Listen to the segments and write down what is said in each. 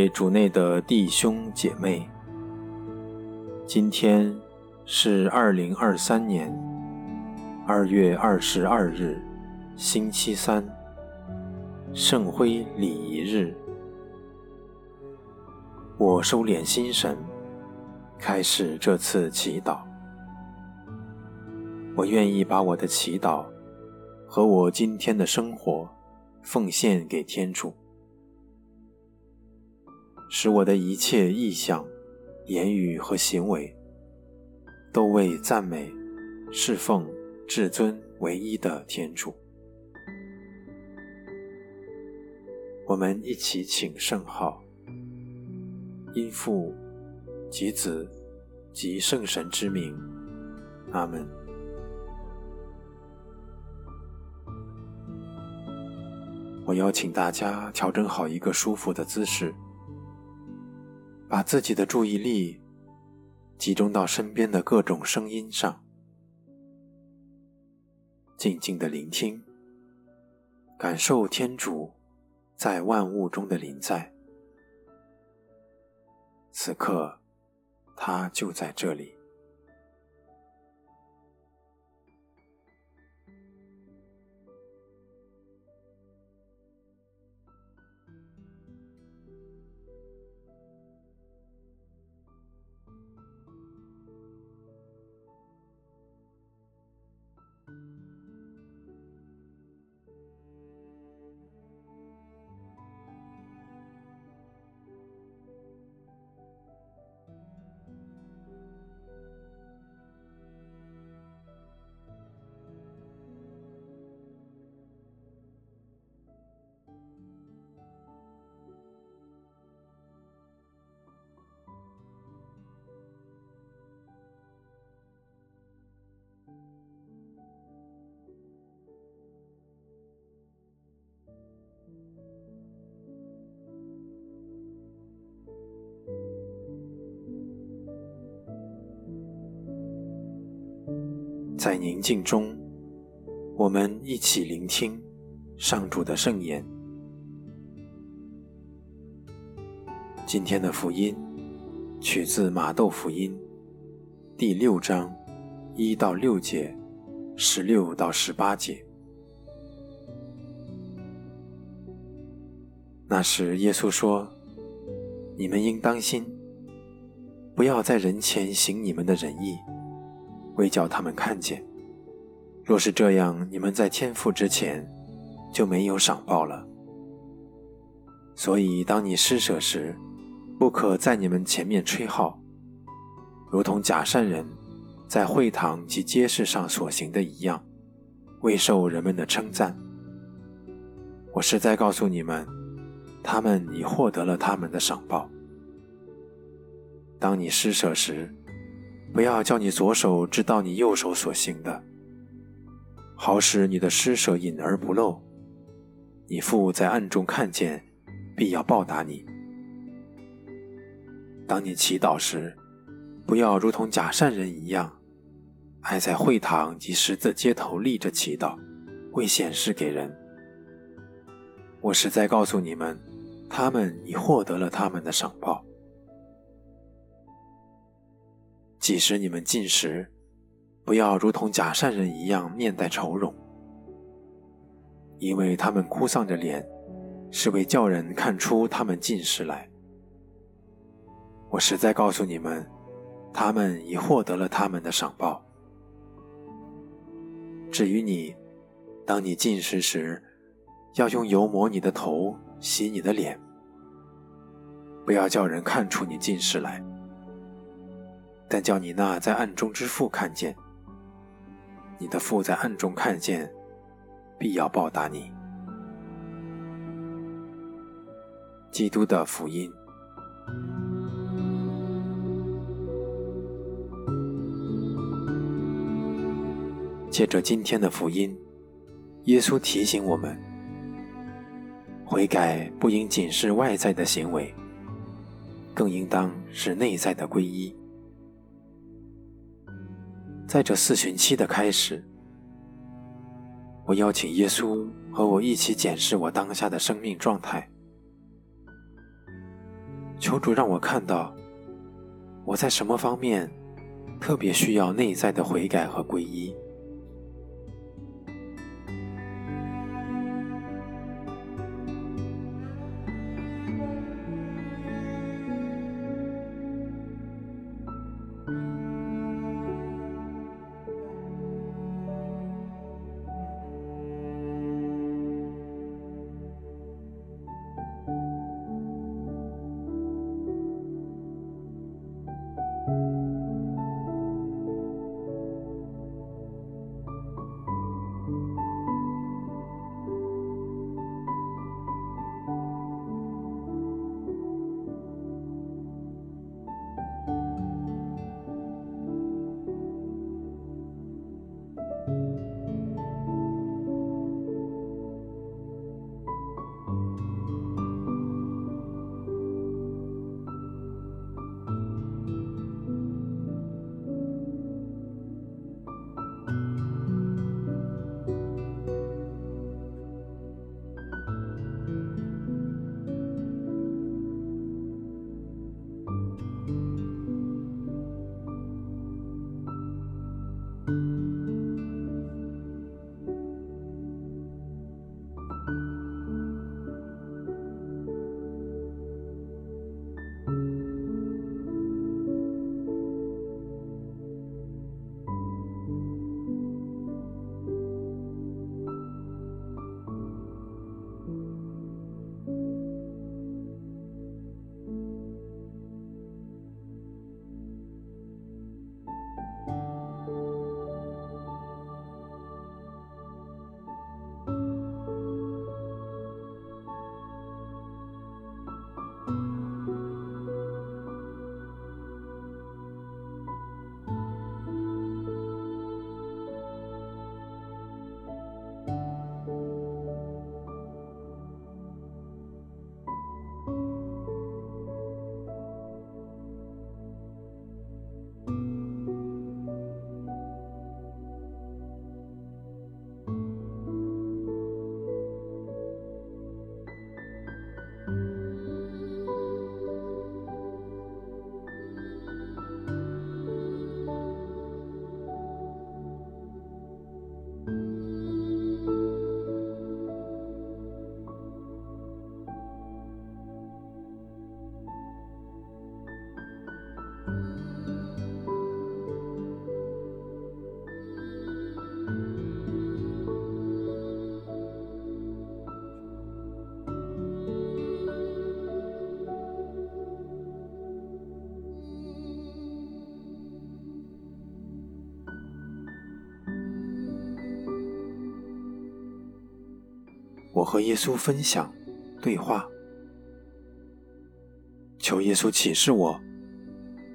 位主内的弟兄姐妹，今天是二零二三年二月二十二日，星期三，圣辉礼仪日。我收敛心神，开始这次祈祷。我愿意把我的祈祷和我今天的生活奉献给天主。使我的一切意向、言语和行为，都为赞美、侍奉至尊唯一的天主。我们一起请圣号，因父及子及圣神之名，阿门。我邀请大家调整好一个舒服的姿势。把自己的注意力集中到身边的各种声音上，静静的聆听，感受天主在万物中的临在。此刻，他就在这里。在宁静中，我们一起聆听上主的圣言。今天的福音取自马窦福音第六章一到六节，十六到十八节。那时，耶稣说：“你们应当心，不要在人前行你们的仁义。”为叫他们看见，若是这样，你们在天父之前就没有赏报了。所以，当你施舍时，不可在你们前面吹号，如同假善人在会堂及街市上所行的一样，未受人们的称赞。我实在告诉你们，他们已获得了他们的赏报。当你施舍时，不要叫你左手知道你右手所行的，好使你的施舍隐而不露。你父在暗中看见，必要报答你。当你祈祷时，不要如同假善人一样，爱在会堂及十字街头立着祈祷，为显示给人。我实在告诉你们，他们已获得了他们的赏报。即使你们进食，不要如同假善人一样面带愁容，因为他们哭丧着脸，是为叫人看出他们进食来。我实在告诉你们，他们已获得了他们的赏报。至于你，当你进食时，要用油抹你的头，洗你的脸，不要叫人看出你进食来。但叫你那在暗中之父看见，你的父在暗中看见，必要报答你。基督的福音。借着今天的福音，耶稣提醒我们：悔改不应仅是外在的行为，更应当是内在的皈依。在这四旬期的开始，我邀请耶稣和我一起检视我当下的生命状态。求主让我看到，我在什么方面特别需要内在的悔改和皈依。我和耶稣分享、对话，求耶稣启示我，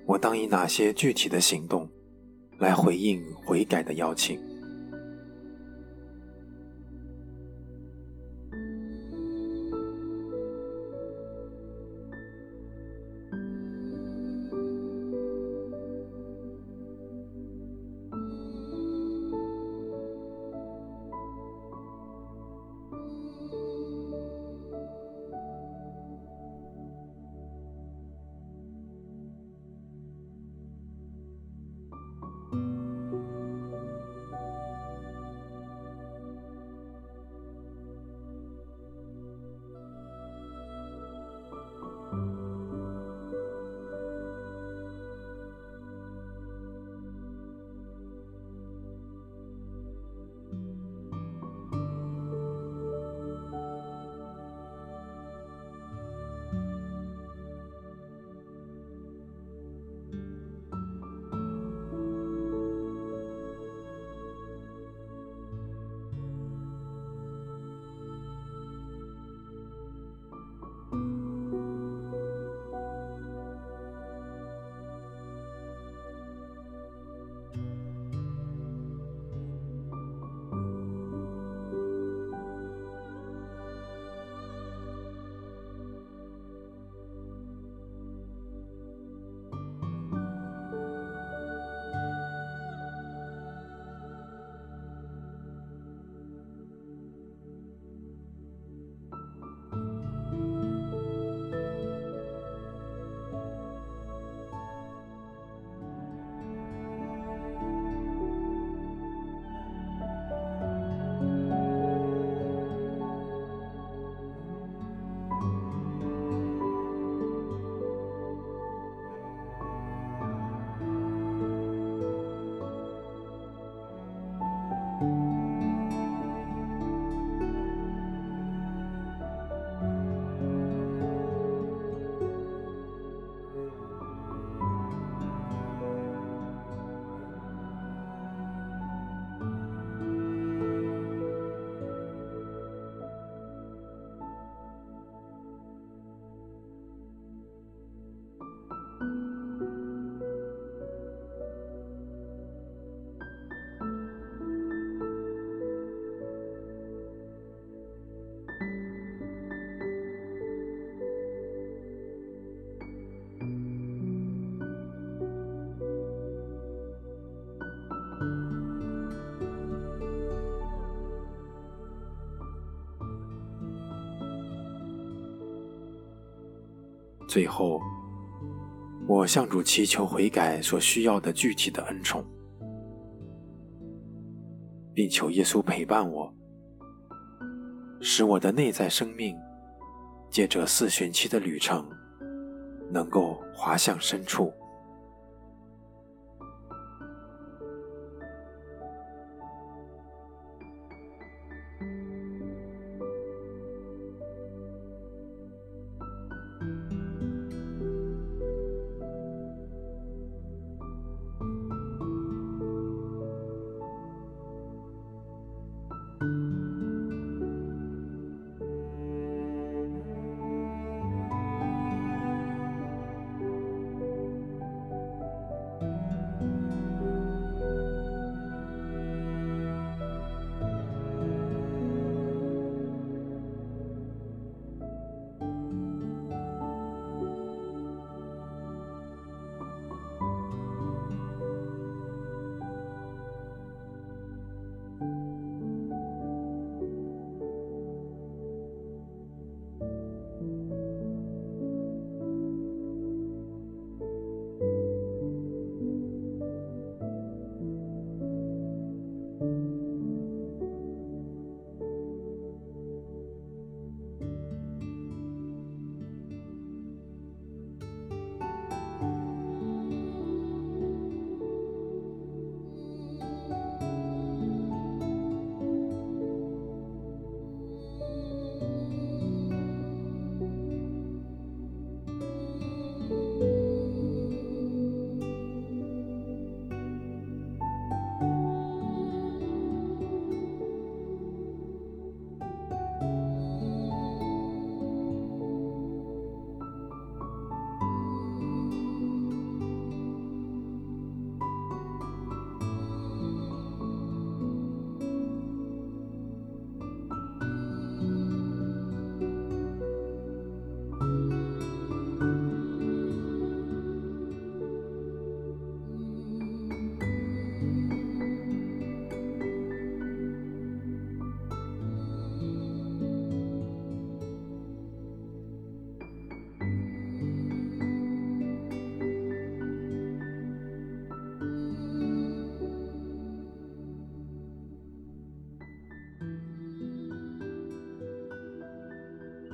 我当以哪些具体的行动来回应悔改的邀请。最后，我向主祈求悔改所需要的具体的恩宠，并求耶稣陪伴我，使我的内在生命借着四旬期的旅程，能够滑向深处。